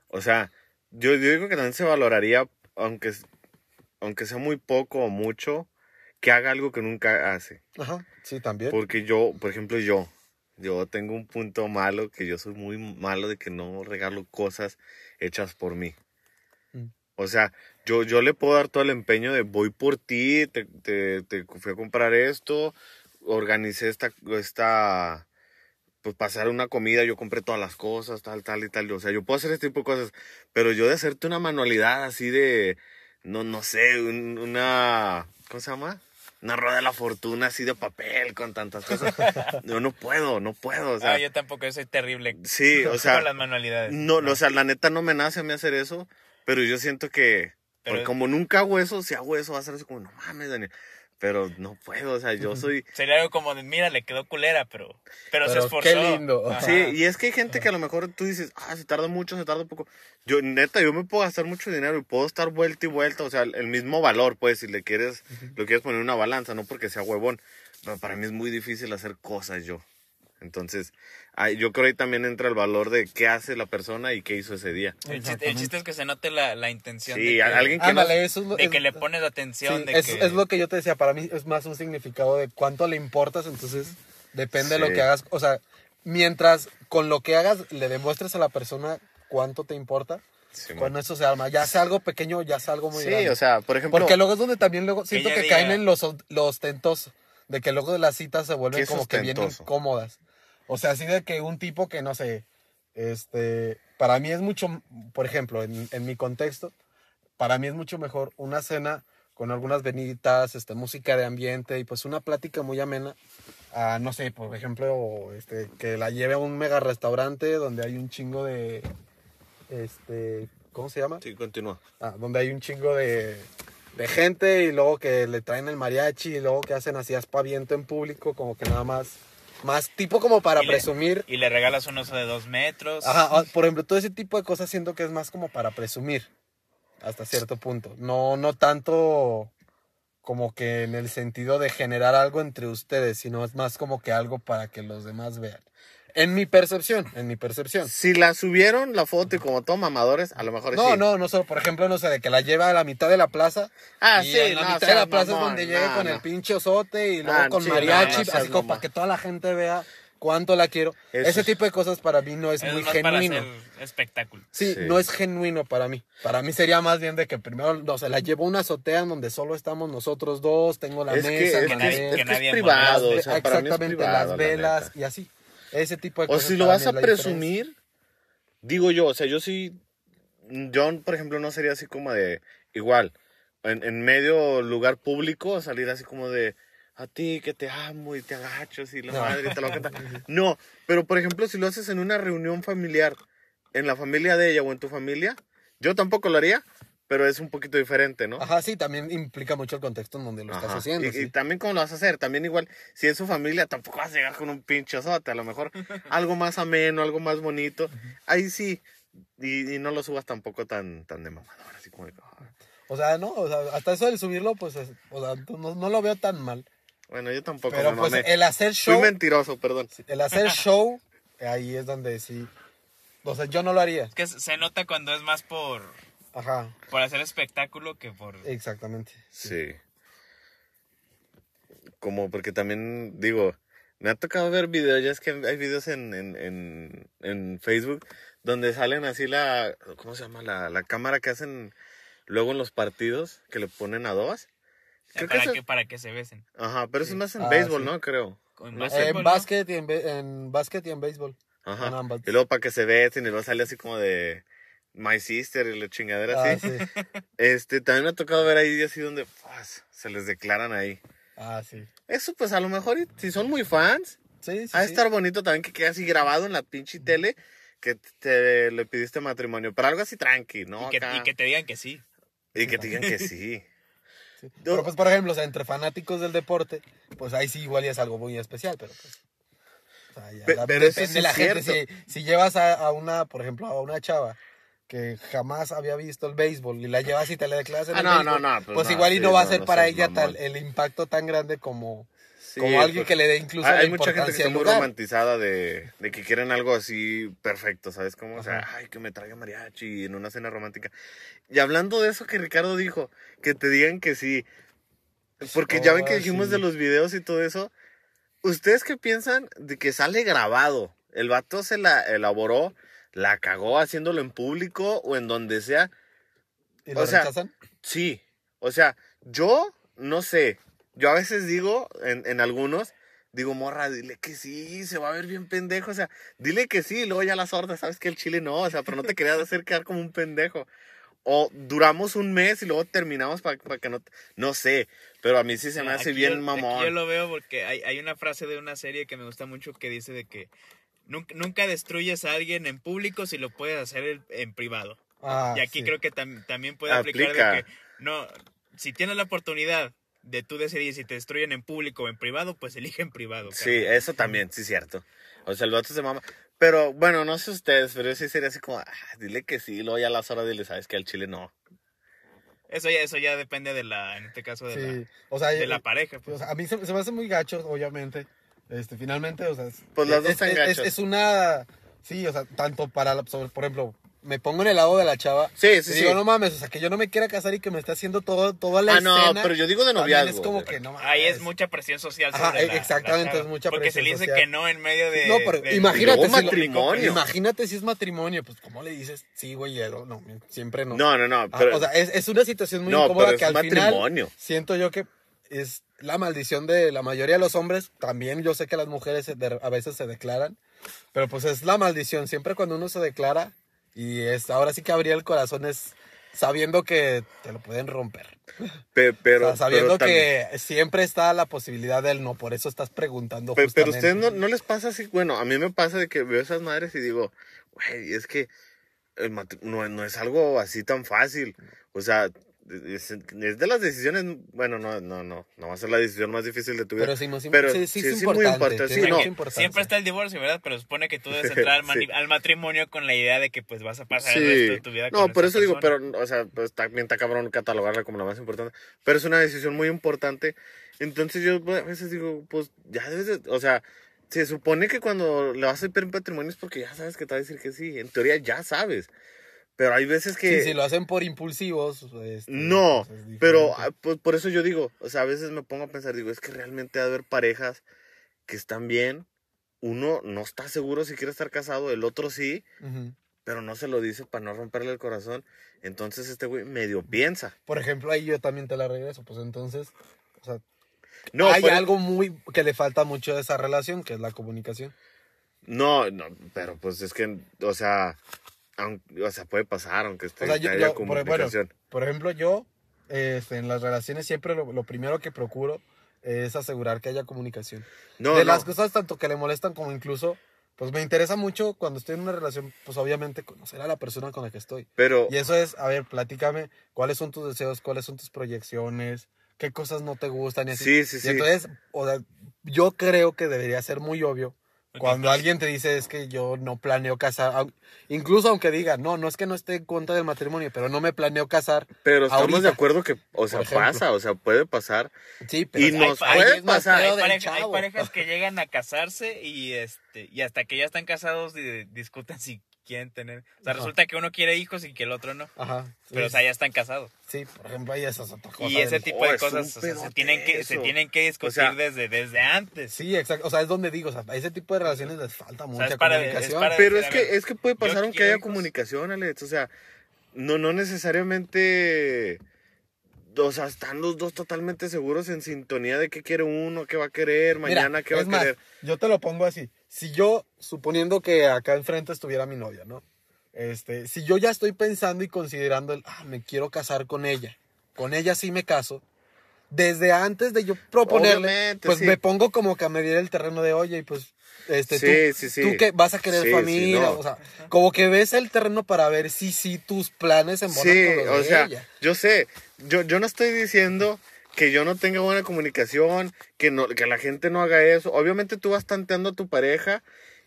O sea, yo, yo digo que también se valoraría, aunque, aunque sea muy poco o mucho, que haga algo que nunca hace. ajá sí también Porque yo, por ejemplo, yo, yo tengo un punto malo que yo soy muy malo de que no regalo cosas hechas por mí. Mm. O sea, yo, yo le puedo dar todo el empeño de voy por ti, te, te, te fui a comprar esto, organicé esta, esta, pues pasar una comida, yo compré todas las cosas, tal, tal y tal. O sea, yo puedo hacer este tipo de cosas, pero yo de hacerte una manualidad así de, no, no sé, un- una, ¿cómo se llama? Una rueda de la fortuna así de papel con tantas cosas. No, no puedo, no puedo. O sea, Ah, yo tampoco, yo soy terrible sí, o sea, con las manualidades. no, o sea, la neta no me nace a mí hacer eso, pero yo siento que, Pero- porque como nunca hago eso, si hago eso va a ser así como, no mames, Daniel. Pero no puedo, o sea, yo soy... Sería algo como de, mira, le quedó culera, pero, pero, se Pero esforzó. qué lindo. Ajá. Sí, y es que hay gente que a lo mejor tú dices, ah, se tarda mucho, se tarda poco. Yo, neta, yo me puedo gastar mucho dinero y puedo estar vuelta y vuelta, o sea, el mismo valor, pues, si le quieres, lo quieres poner en una balanza, no porque sea huevón. Pero para mí es muy difícil hacer cosas yo. Entonces, yo creo ahí también entra el valor de qué hace la persona y qué hizo ese día. El chiste, el chiste es que se note la, la intención Sí, de, que, alguien que no- Ándale, eso es lo- de es- que le pones atención. Sí, de es, que, es lo que yo te decía, para mí es más un significado de cuánto le importas, entonces depende de lo Sí. que hagas, o sea, mientras con lo que hagas le demuestres a la persona cuánto te importa, Sí, man. eso se arma, ya sea algo pequeño, ya sea algo muy Sí, grande. o sea, por ejemplo, Porque luego es donde también luego siento que diga- caen en los, lo ostentoso, de que luego las citas se vuelven ¿Qué es como que bien incómodas. O sea, así de que un tipo que no sé, este, para mí es mucho, por ejemplo, en, en mi contexto, para mí es mucho mejor una cena con algunas venitas, este, música de ambiente y pues una plática muy amena. a, no sé, por ejemplo, este, que la lleve a un mega restaurante donde hay un chingo de, este, ¿cómo se llama? sí, continúa. Ah, donde hay un chingo de, de gente y luego que le traen el mariachi y luego que hacen así aspaviento en público, como que nada más, más tipo como para Y le- presumir. Y le regalas un oso de dos metros. Ajá, por ejemplo, todo ese tipo de cosas siento que es más como para presumir hasta cierto punto. No, no tanto como que en el sentido de generar algo entre ustedes, sino es más como que algo para que los demás vean. En mi percepción, en mi percepción. Si la subieron la foto y como todo mamadores, a lo mejor No, sí. no, no solo, por ejemplo, no sé, de que la lleva a la mitad de la plaza. Ah, y sí, en la no, mitad de la plaza es donde llega no, con no. el pinche osote y luego Ah, con sí, no, mariachi, no así como para que toda la gente vea cuánto la quiero. Eso Ese es- tipo de cosas para mí no es, Es muy más para genuino. hacer espectáculo. Sí, Sí. no es genuino para mí. Para mí sería más bien de que primero, o sea, la llevo a una azotea en donde solo estamos nosotros dos, tengo la Es que, mesa, es, que que nadie- es, mantel, es que es nadie privado. O sea, para exactamente, privado, las la velas y así. Ese tipo de O cosas. si lo vas a diferencia. presumir, digo yo, o sea, yo sí, yo, por ejemplo, no sería así como de, igual, en, en medio lugar público, salir así como de, a ti que te amo y te agachos y la No. madre y te lo canta. No, pero por ejemplo, si lo haces en una reunión familiar, en la familia de ella o en tu familia, yo tampoco lo haría, pero es un poquito diferente, ¿no? Ajá, sí, también implica mucho el contexto en donde lo estás haciendo. Y, sí. y también cómo lo vas a hacer, también igual, si es su familia, tampoco vas a llegar con un pinche osote, a lo mejor algo más ameno, algo más bonito, ahí sí, y, y no lo subas tampoco tan, tan de mamador, así como de. O sea, no, o sea, hasta eso del subirlo, pues, es- o sea, no, no lo veo tan mal. bueno, yo tampoco Pero pues mamé. el hacer Fui show, mentiroso, perdón. el hacer show, ahí es donde sí. O sea, yo no lo haría. Es que se nota cuando es más por, Ajá, por hacer espectáculo que por... exactamente. Sí. Como porque también, digo, me ha tocado ver videos, ya es que hay videos en, en, en, en Facebook donde salen así la, ¿cómo se llama? La, la cámara que hacen luego en los partidos, que le ponen a dos. Creo que para, eso- que, para que se besen. Ajá, pero eso es más en Ah, béisbol, sí. ¿no? Creo. En básquet y en, en básquet y en béisbol. Ajá. En ambas. Y luego para que se besen y luego sale así como de My Sister y la chingadera Ah, así. sí. Este, también me ha tocado ver ahí así donde pues, se les declaran ahí. Ah, sí. Eso pues a lo mejor si son muy fans, Sí, sí. Ha de sí. estar bonito también que quede así grabado en la pinche tele que te le pidiste matrimonio. Pero algo así tranqui, ¿no? Y que, Acá. y que te digan que sí. Y que te digan que sí. Sí. Pero pues, por ejemplo, o sea, entre fanáticos del deporte, pues ahí sí igual ya es algo muy especial, pero pues... O sea, ya Pe- la- pero eso depende sí de la es gente. Si, llevas a, a una, por ejemplo, a una chava que jamás había visto el béisbol y la llevas y te la declaras en Ah, el no, béisbol, no, no, pues pues igual y sí, no va a ser para ella mamón. tal, el impacto tan grande como, Sí, como alguien pues, que le dé incluso hay, la hay mucha gente que está muy romantizada de, de que quieren algo así perfecto, ¿sabes cómo? O sea, Ajá. ay, que me traiga mariachi en una cena romántica. Y hablando de eso que Ricardo dijo, que te digan que sí. Porque ya ven que dijimos sí. de los videos y todo eso. ¿Ustedes qué piensan de que sale grabado? El vato se la elaboró, la cagó haciéndolo en público o en donde sea. ¿Y lo o sea, rechazan? Sí, o sea, yo no sé. Yo a veces digo, en, en algunos, digo, morra, dile que sí, se va a ver bien pendejo. O sea, dile que sí, y luego ya la sorda, sabes que el chile no, o sea, pero no te querías hacer quedar como un pendejo. O duramos un mes y luego terminamos para que no. te- No sé, pero a mí sí se me hace Aquí bien yo- mamón. aquí yo lo veo porque hay, hay una frase de una serie que me gusta mucho que dice de que nunca, nunca destruyes a alguien en público si lo puedes hacer en, privado. Ah, y aquí sí. creo que tam- también puede aplicar Aplica. de que no, si tienes la oportunidad de tú decidir si te destruyen en público o en privado, pues elige en privado. Sí, eso también, sí, cierto. O sea, el vato se mama. Pero bueno, no sé ustedes, pero yo sí sería así como, ah, dile que sí, y luego ya a las horas dile, sabes que al chile no. Eso ya, eso ya depende de la, en este caso de, Sí, la, o sea, de eh, la pareja. o Pues. sea, a mí se, se me hace muy gacho, obviamente. Este, finalmente, o sea, es, Pues las dos es, están es- una, sí, o sea, tanto para, la- sobre- por ejemplo, me pongo en el lado de la chava. Sí, sí, y sí. digo, no mames, o sea, que yo no me quiera casar y que me esté haciendo todo, toda la Ah, no, escena. pero yo digo de noviazgo. Es como que no mames. Ahí es mucha presión social Ajá, sobre eh, la- exactamente, la es mucha Porque se le presión dice social. que no en medio de... No, pero imagínate si- matrimonio. Imagínate si es matrimonio, pues, ¿cómo le dices? Sí, güey, eh, no, siempre no. No, no, no, Ah, o sea, es, es una situación muy No, incómoda pero que es al final matrimonio. siento yo que es la maldición de la mayoría de los hombres. También yo sé que las mujeres a veces se declaran, pero pues es la maldición. Siempre cuando uno se declara y es ahora sí que abrir el corazón es sabiendo que te lo pueden romper. pe- pero, O sea, sabiendo pero que siempre está la posibilidad del no, por eso estás preguntando. pe- pero justamente. ustedes no, no les pasa así, bueno, a mí me pasa de que veo esas madres y digo, güey, es que el no, no es algo así tan fácil. O sea, es, es de las decisiones, bueno, no, no, no, no va a ser la decisión más difícil de tu vida. Pero sí, sí, Pero sí, sí, sí, es sí, muy importante. importante, sí, no. Siempre está el divorcio, ¿verdad? Pero supone que tú debes entrar al, al matrimonio con la idea de que pues vas a pasar el Sí. resto de tu vida con No, por esa eso digo, persona. pero, o sea, pues también está cabrón catalogarla como la más importante. Pero es una decisión muy importante. Entonces yo a veces digo, pues ya debes de, o sea, se supone que cuando le vas a pedir patrimonio es porque ya sabes que te va a decir que sí. En teoría ya sabes. Pero hay veces que... Sí, si lo hacen por impulsivos. este, No, pues es pero ah, pues, por eso yo digo, o sea, a veces me pongo a pensar, digo, es que realmente ha de haber parejas que están bien, uno no está seguro si quiere estar casado, el otro sí, pero no se lo dice para no romperle el corazón, entonces este güey medio piensa. Por ejemplo, ahí yo también te la regreso. Pues entonces, o sea, No, hay pero- algo muy que le falta mucho a esa relación, que es la comunicación. No, no, pero pues es que, o sea, o sea, puede pasar, aunque esté O sea, yo, yo, por, bueno, por ejemplo, yo este, en las relaciones siempre lo, lo primero que procuro es asegurar que haya comunicación. no, de no, las cosas tanto que le molestan como incluso, pues me interesa mucho cuando estoy en una relación, pues obviamente conocer a la persona con la que estoy. pero Y eso es, a ver, platícame cuáles son tus deseos, cuáles son tus proyecciones, qué cosas no te gustan y así. sí, sí, Y sí. entonces, o sea, yo creo que debería ser muy obvio cuando alguien te dice es que yo no planeo casar, incluso aunque diga, no, no es que no esté en contra del matrimonio, pero no me planeo casar. Pero estamos ahorita, de acuerdo que, o sea, pasa, o sea, puede pasar. Sí, pero Y nos ahí puede pasar. Hay, pareja- hay parejas que llegan a casarse y este y hasta que ya están casados di- discuten si quieren tener. O sea, Ajá. resulta que uno quiere hijos y que el otro no. Ajá. Pero o sea, ya están casados. Sí, por ejemplo, ahí esa es otra cosa. Y ese del- tipo Oh, de un cosas o sea, se tienen que se tienen que discutir sea, desde desde antes. Sí, exacto. O sea, es donde digo, o sea, a ese tipo de relaciones les falta mucha es para- es comunicación. para- Pero decir, es que, es que puede pasar aunque haya hijos. comunicación, Alex. O sea, no, no necesariamente. O sea, están los dos totalmente seguros en sintonía de qué quiere uno, qué va a querer, Mira, mañana qué va a más, querer. yo te lo pongo así. Si yo, suponiendo que acá enfrente estuviera mi novia, ¿no? Este, si yo ya estoy pensando y considerando el, ah, me quiero casar con ella, con ella sí me caso, desde antes de yo proponerle, Obviamente, pues sí. me pongo como que a medir el terreno de, oye, y pues, este, Sí, tú, sí, tú que vas a querer familia, no. o sea, como que ves el terreno para ver si sí tus planes embonan Sí, con los o de sea, ella. yo sé, yo, yo no estoy diciendo que yo no tenga buena comunicación, que, no, que la gente no haga eso. Obviamente tú vas tanteando a tu pareja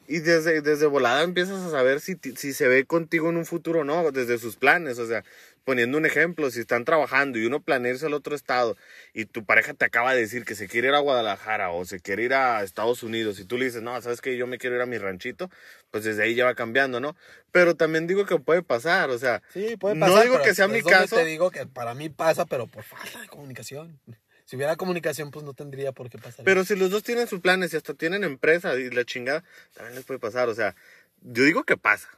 y desde, desde volada empiezas a saber si, si se ve contigo en un futuro o no, desde sus planes. O sea, poniendo un ejemplo, si están trabajando y uno planea irse al otro estado y tu pareja te acaba de decir que se quiere ir a Guadalajara o se quiere ir a Estados Unidos y tú le dices, no, sabes que yo me quiero ir a mi ranchito, pues desde ahí ya va cambiando, ¿no? Pero también digo que puede pasar, o sea, Sí, puede no pasar. digo pero que sea mi caso. Te digo que para mí pasa, pero por falta de comunicación. Si hubiera comunicación, pues no tendría por qué pasar. Pero si los dos tienen sus planes y hasta tienen empresa y la chingada, también les puede pasar. O sea, yo digo que pasa.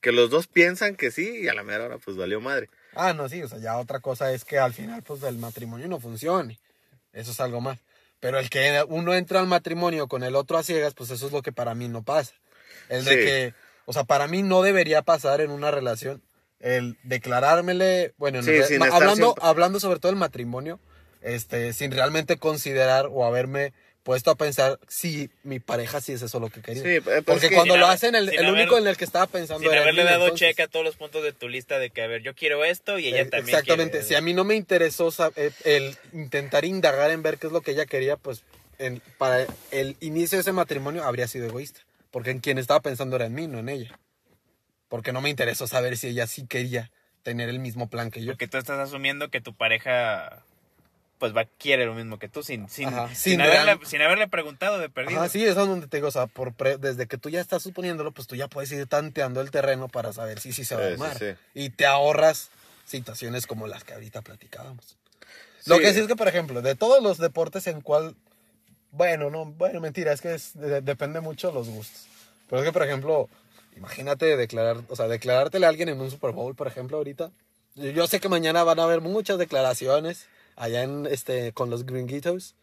Que los dos piensan que sí y a la mera hora pues valió madre. Ah, no, sí, o sea, ya otra cosa es que al final, pues, el matrimonio no funcione. Eso es algo más. Pero el que uno entra al matrimonio con el otro a ciegas, pues eso es lo que para mí no pasa. El de que, o sea, para mí no debería pasar en una relación el declarármele, bueno, en Sí, hablando, siempre- hablando sobre todo el matrimonio, este, sin realmente considerar o haberme puesto a pensar si mi pareja sí es eso lo que quería. Sí, pues, Porque que- cuando lo haber- hacen, el, sin el haber- único en el que estaba pensando Sin era haberle mí, dado entonces- check a todos los puntos de tu lista de que, a ver, yo quiero esto y ella Eh, también Exactamente. quiere. Si a mí no me interesó sab- eh, el intentar indagar en ver qué es lo que ella quería, pues en- para el inicio de ese matrimonio habría sido egoísta. Porque en quien estaba pensando era en mí, no en ella. Porque no me interesó saber si ella sí quería tener el mismo plan que yo. Porque tú estás asumiendo que tu pareja pues va quiere lo mismo que tú sin sin, Ajá, sin, sin haberle, sin haberle preguntado de perdido. Ajá, sí, eso es donde te digo, o sea, por pre- desde que tú ya estás suponiéndolo, pues tú ya puedes ir tanteando el terreno para saber si sí se va a Sí, sí, armar. sí. Y te ahorras situaciones como las que ahorita platicábamos. Lo que sí es que, por ejemplo, de todos los deportes en cual, bueno, no, bueno, mentira, es que es- de- depende mucho de los gustos. Pero es que, por ejemplo, imagínate declarar, o sea, declarártele a alguien en un Super Bowl, por ejemplo, ahorita. Yo sé que mañana van a haber muchas declaraciones allá en este con los gringuitos.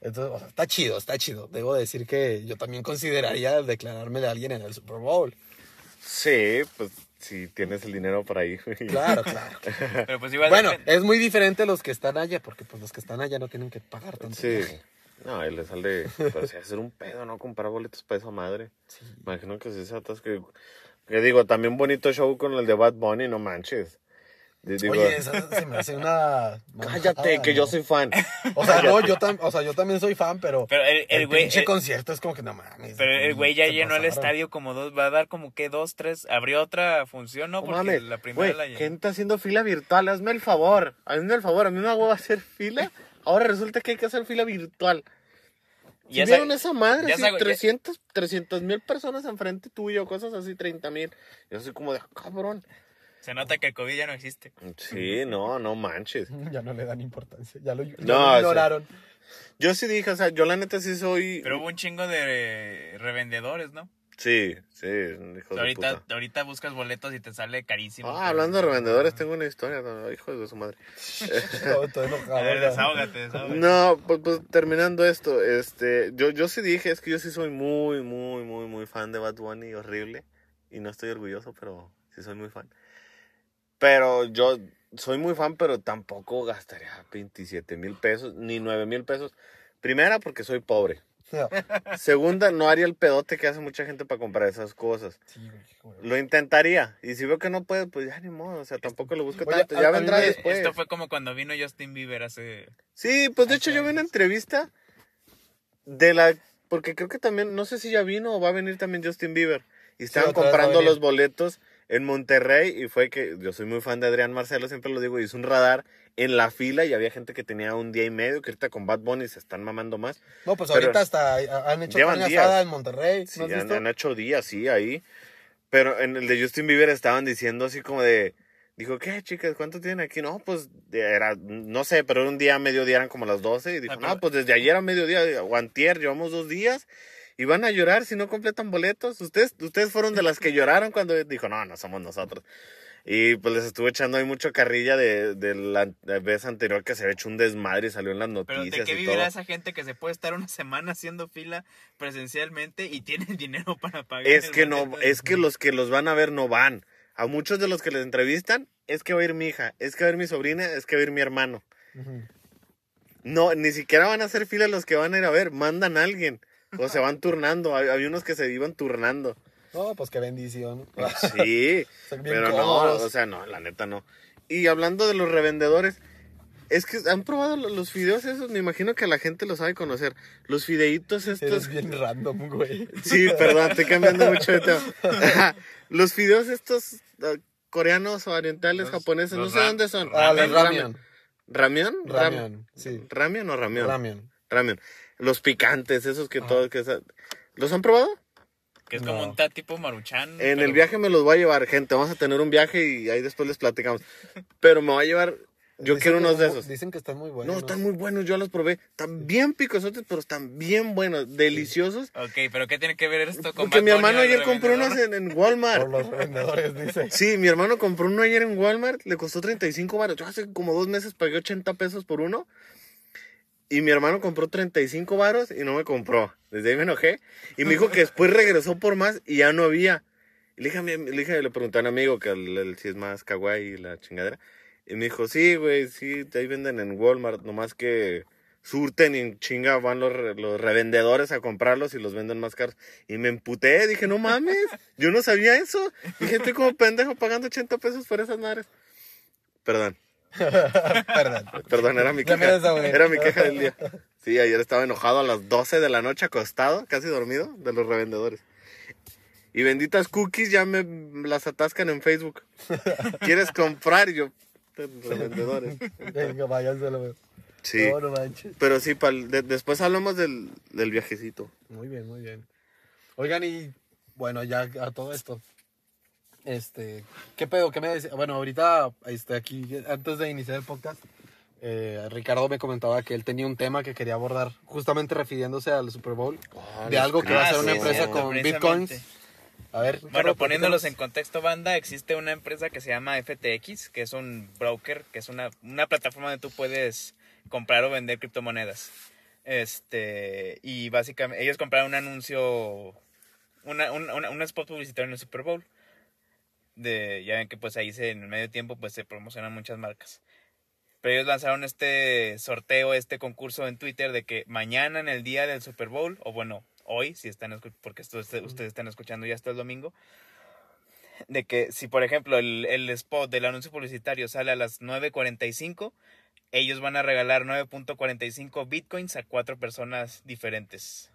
Entonces, o sea, está chido, está chido. Debo decir que yo también consideraría declararme de alguien en el Super Bowl. Sí, pues si tienes el dinero para ir. Claro, claro. Pero pues igual bueno, depende. es muy diferente los que están allá, porque pues los que están allá no tienen que pagar tanto. Sí. viaje. No, y le sale. Pero si hacer un pedo, ¿no? Comprar boletos para esa madre. Imagino que sí se atasca. Que digo, también bonito show con el de Bad Bunny, no manches. Digo, Oye, esa se me hace una... cállate, que yo soy fan. O sea, no, yo, tam- o sea, yo también soy fan, pero, Pero el, el el, güey pinche el- concierto es como que no mames. pero el güey ya llenó el estadio como dos, va a dar como que dos, tres, abrió otra función, ¿no? Porque mames, la primera güey, la llenó. gente haciendo fila virtual, hazme el favor, hazme el favor, a mí me hago hacer fila, ahora resulta que hay que hacer fila virtual. Y ¿Sí esa- vieron esa madre? ya ya- 300 mil personas enfrente tuyo, cosas así, 30 mil. Yo soy como de, "Ah, cabrón. Se nota que el COVID ya no existe. Sí, no, no manches. Ya no le dan importancia. Ya lo, ya No, lo sí. ignoraron. Yo sí dije, o sea, yo la neta sí soy... Pero hubo un chingo de revendedores, ¿no? Sí, sí, hijo de ahorita, puta. ahorita buscas boletos y te sale carísimo. Ah, hablando de revendedores, tengo una historia, no, hijo de su madre. enojado. A ver, desahógate, desahógate. No, pues, pues, terminando esto, este, yo, yo sí dije, es que yo sí soy muy, muy, muy, muy fan de Bad Bunny, horrible. Y no estoy orgulloso, pero sí soy muy fan. Pero yo soy muy fan, pero tampoco gastaría 27 mil pesos, ni 9 mil pesos. Primera, porque soy pobre. No. Segunda, no haría el pedote que hace mucha gente para comprar esas cosas. Sí. Lo intentaría. Y si veo que no puede, pues ya ni modo. O sea, tampoco lo busco Oye, tanto. Ya vendrá después. Esto fue como cuando vino Justin Bieber hace... Sí, pues de hecho yo vi una entrevista de la... Porque creo que también, no sé si ya vino o va a venir también Justin Bieber. Y estaban comprando los boletos en Monterrey y fue que yo soy muy fan de Adrián Marcelo, siempre lo digo, hizo un radar en la fila y había gente que tenía un día y medio, que ahorita con Bad Bunny se están mamando más. No, pues ahorita hasta han hecho Llevan carne días. asada en Monterrey. Sí, ¿No has han, visto? han hecho días, sí, ahí. Pero en el de Justin Bieber estaban diciendo así como de... Dijo, ¿qué, chicas? ¿Cuánto tienen aquí? No, pues era, no sé, pero era un día a mediodía, eran como las 12. Y dijo, Ah, no, pues desde ayer a mediodía, o antier, llevamos dos días. Y van a llorar si no completan boletos. Ustedes, ustedes fueron de las que lloraron cuando dijo, no, no somos nosotros. Y pues les estuve echando ahí mucho carrilla de, de la vez anterior que se había hecho un desmadre y salió en las Pero noticias ¿de qué todo. vivirá esa gente que se puede estar una semana haciendo fila presencialmente y tiene el dinero para pagar? Es que no, de- es que los que los van a ver no van. A muchos de los que les entrevistan, es que va a ir mi hija, es que va a ir mi sobrina, es que va a ir mi hermano. No, ni siquiera van a hacer fila los que van a ir a ver, mandan a alguien. O se van turnando, hay, hay unos que se iban turnando. No, pues qué bendición. Sí, pero no, o sea, no, la neta no. Y hablando de los revendedores, es que han probado lo- los fideos esos, me imagino que la gente los sabe conocer. Los fideitos estos. Eres bien random, güey. Sí, perdón, estoy cambiando mucho de tema. Los fideos estos eh, coreanos o orientales, Los- japoneses, no sé dónde son. Ah, Ramen, ramión. ¿Ramión? Ram- Ramión, sí. ¿Ramión o ramión? Ramión. Ramión. Los picantes, esos que Ajá. todos... Que ¿Los han probado? Que es No. como un tipo maruchan. En pero- el viaje me los voy a llevar, gente. Vamos a tener un viaje y ahí después les platicamos. Pero me voy a llevar... Yo Dicen quiero unos de esos. Dicen que están muy buenos. No, están muy buenos, yo los probé. Están bien picosotes, pero están bien buenos, deliciosos. Ok, pero ¿qué tiene que ver esto con Porque mi hermano ayer compró unos en, en Walmart. Por los vendedores, dice. Sí, mi hermano compró uno ayer en Walmart, le costó 35 baros. Yo hace como dos meses pagué 80 pesos por uno. Y mi hermano compró 35 varos y no me compró. Desde ahí me enojé. Y me dijo que después regresó por más y ya no había. Y le dije, a mi- le, dije, le pregunté a un amigo que él, él sí es más kawaii y la chingadera. Y me dijo, sí, güey, sí, ahí venden en Walmart. Nomás que surten y chinga van los, los revendedores a comprarlos y los venden más caros. Y me emputé, dije, no mames, yo no sabía eso. Dije, estoy como pendejo pagando 80 pesos por esas madres. Perdón, Perdón. perdón, era mi queja. Era mi queja del día. Sí, ayer estaba enojado a las 12 de la noche acostado, casi dormido, de los revendedores. Y benditas cookies ya me las atascan en Facebook. ¿Quieres comprar? Y yo, revendedores. Venga, váyanselo. Sí. No, no manches. Pero sí, pal- de- después hablamos del, del viajecito. Muy bien, muy bien. Oigan, y bueno, ya a todo esto. Este, ¿qué pedo? ¿Qué me decía? Bueno, ahorita, este, aquí, antes de iniciar el podcast, eh, Ricardo me comentaba que él tenía un tema que quería abordar, justamente refiriéndose al Super Bowl, de algo que va a Ah, ser una empresa cierto, con bitcoins. A ver, Bueno, poniéndolos en contexto, banda, existe una empresa que se llama FTX, que es un broker, que es una, una plataforma donde tú puedes comprar o vender criptomonedas. Este, y básicamente, ellos compraron un anuncio, una, un, una- un spot publicitario en el Super Bowl. De, ya ven que pues ahí se, en el medio tiempo pues se promocionan muchas marcas. Pero ellos lanzaron este sorteo, este concurso en Twitter de que mañana en el día del Super Bowl, o bueno, hoy, si están porque esto, ustedes están escuchando ya hasta el domingo, de que si por ejemplo el, el spot del anuncio publicitario sale a las 9.45, ellos van a regalar 9.45 bitcoins a cuatro personas diferentes.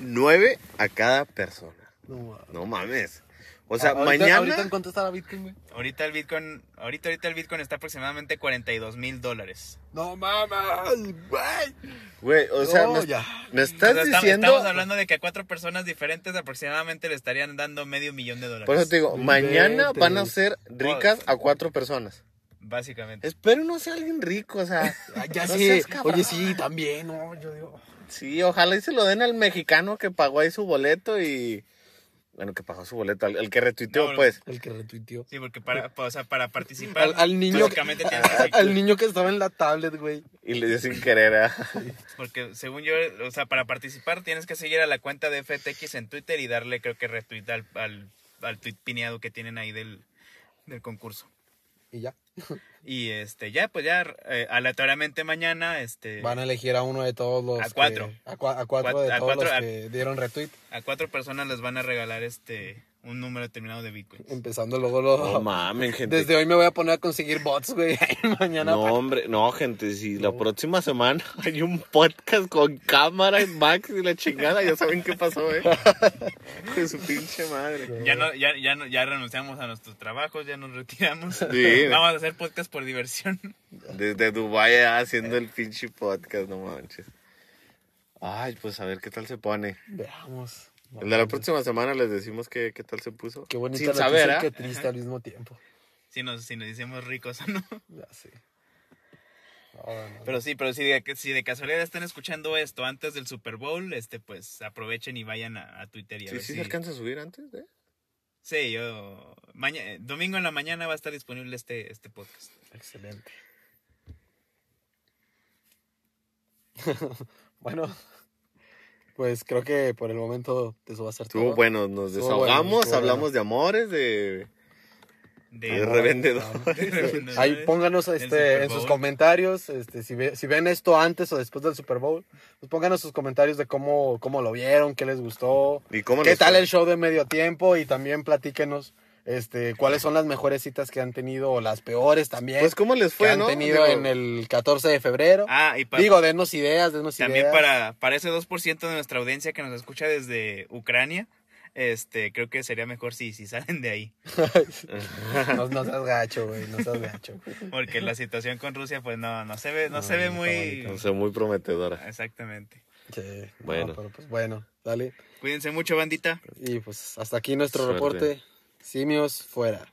Nueve a cada persona. No, No mames. O sea, Ahorita- mañana. ¿Ahorita en cuánto está la Bitcoin, güey? Ahorita el Bitcoin, ahorita, ahorita el Bitcoin está aproximadamente 42 mil dólares. No mames, güey. Güey, o sea, No, me, ya. me O estás sea, diciendo. Estamos hablando de que a cuatro personas diferentes aproximadamente le estarían dando medio millón de dólares. Por eso te digo, mañana van a ser ricas a cuatro personas. Básicamente. Espero no sea alguien rico, o sea. Ah, Ya no sé. Oye, sí, también, no, yo digo. Sí, ojalá y se lo den al mexicano que pagó ahí su boleto y. Bueno, que pagó su boleto, al, el que retuiteó, No, pues. El que retuiteó. Sí, porque para, o sea, para participar, Al, al niño, básicamente tienes que al niño que estaba en la tablet, güey. Y le dio sin querer. ¿eh? Porque según yo, o sea, para participar tienes que seguir a la cuenta de FTX en Twitter y darle, creo que retweet al, al, al tweet pineado que tienen ahí del, del concurso. Y ya. Y este, ya, pues ya, eh, aleatoriamente mañana, este, Van a elegir a uno de todos los. A cuatro. que- a, cua- a cuatro Cuat- de todos cuatro, los a- que dieron retweet. a cuatro personas les van a regalar este, un número determinado de Bitcoin. Empezando luego lo. No mames, gente. Desde hoy me voy a poner a conseguir bots, güey. Mañana. No, hombre, no, gente, si la próxima semana hay un podcast con cámara en Max y la chingada, ya saben qué pasó, eh. De su pinche madre. Ya no, ya, ya no, ya renunciamos a nuestros trabajos, ya nos retiramos. Sí. Vamos a hacer podcast por diversión. Desde Dubai haciendo el pinche podcast, no manches. Ay, pues a ver qué tal se pone. Veamos. El de la próxima semana les decimos qué, qué tal se puso. Qué bonita Sin noticia saber, y ¿ah? qué triste al mismo tiempo. Si nos, si nos hicimos ricos o no. Ya sé. No, no, Pero sí, pero si de, si de casualidad están escuchando esto antes del Super Bowl, este pues aprovechen y vayan a, a Twitter y a Sí, ver sí si... se alcanza a subir antes, ¿eh? Sí, yo... maña- domingo en la mañana va a estar disponible este, este podcast. Excelente. bueno, pues creo que por el momento eso va a ser Estuvo todo. bueno, nos Estuvo desahogamos, hablamos bueno. de amores, de... De, De revendedor. de revendedores. Ahí pónganos este, en sus comentarios, este, si, ve- si ven esto antes o después del Super Bowl, pues pónganos sus comentarios de cómo, cómo lo vieron, qué les gustó, ¿Y cómo qué les tal fue? el show de medio tiempo y también platíquenos este, cuáles son las mejores citas que han tenido o las peores también Pues cómo les que fue, han ¿no? tenido Digo, en el 14 de febrero. Ah, y pa- Digo, denos ideas, denos también ideas. para, para ese 2% de nuestra audiencia que nos escucha desde Ucrania, este creo que sería mejor si, si salen de ahí. No, no seas gacho, güey, no seas gacho. Porque la situación con Rusia pues no, no se ve, no, No, se ve no muy... está O sea, muy prometedora. Exactamente. Sí, Bueno. no, pero pues bueno, dale. Cuídense mucho, bandita. Y pues hasta aquí nuestro Suerte. reporte. Simios fuera.